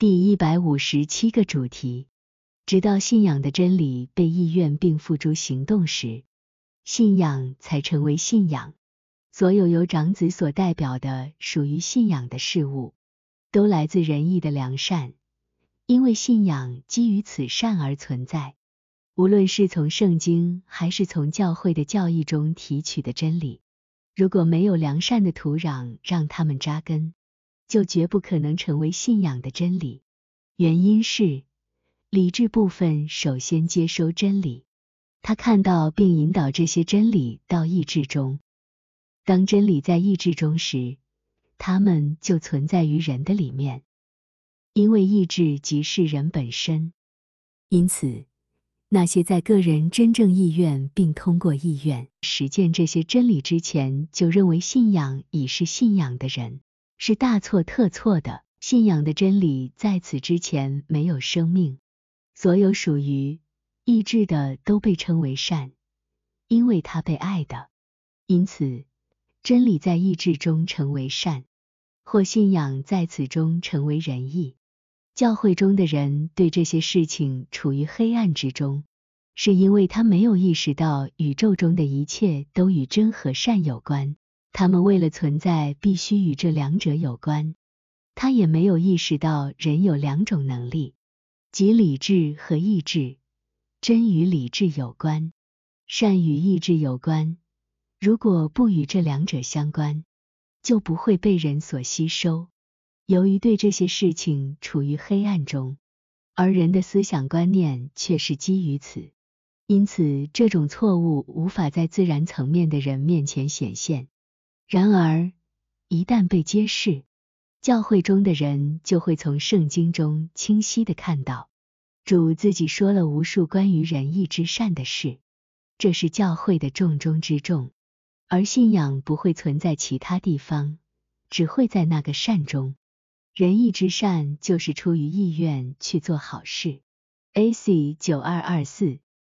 第一百五十七个主题，直到信仰的真理被意愿并付诸行动时，信仰才成为信仰。所有由长子所代表的属于信仰的事物，都来自仁义的良善，因为信仰基于此善而存在。无论是从圣经还是从教会的教义中提取的真理，如果没有良善的土壤让他们扎根，就绝不可能成为信仰的真理。原因是理智部分首先接收真理，他看到并引导这些真理到意志中。当真理在意志中时，它们就存在于人的里面，因为意志即是人本身。因此。那些在个人真正意愿并通过意愿实践这些真理之前就认为信仰已是信仰的人，是大错特错的。信仰的真理在此之前没有生命。所有属于意志的都被称为善，因为它被爱的。因此，真理在意志中成为善，或信仰在此中成为仁义。教会中的人对这些事情处于黑暗之中，是因为他没有意识到宇宙中的一切都与真和善有关，他们为了存在必须与这两者有关。他也没有意识到人有两种能力，即理智和意志，真与理智有关，善与意志有关。如果不与这两者相关，就不会被人所吸收。由于对这些事情处于黑暗中，而人的思想观念却是基于此，因此这种错误无法在自然层面的人面前显现。然而，一旦被揭示，教会中的人就会从圣经中清晰的看到，主自己说了无数关于仁义之善的事，这是教会的重中之重，而信仰不会存在其他地方，只会在那个善中。仁义之善就是出于意愿去做好事。A.C. 九二二四。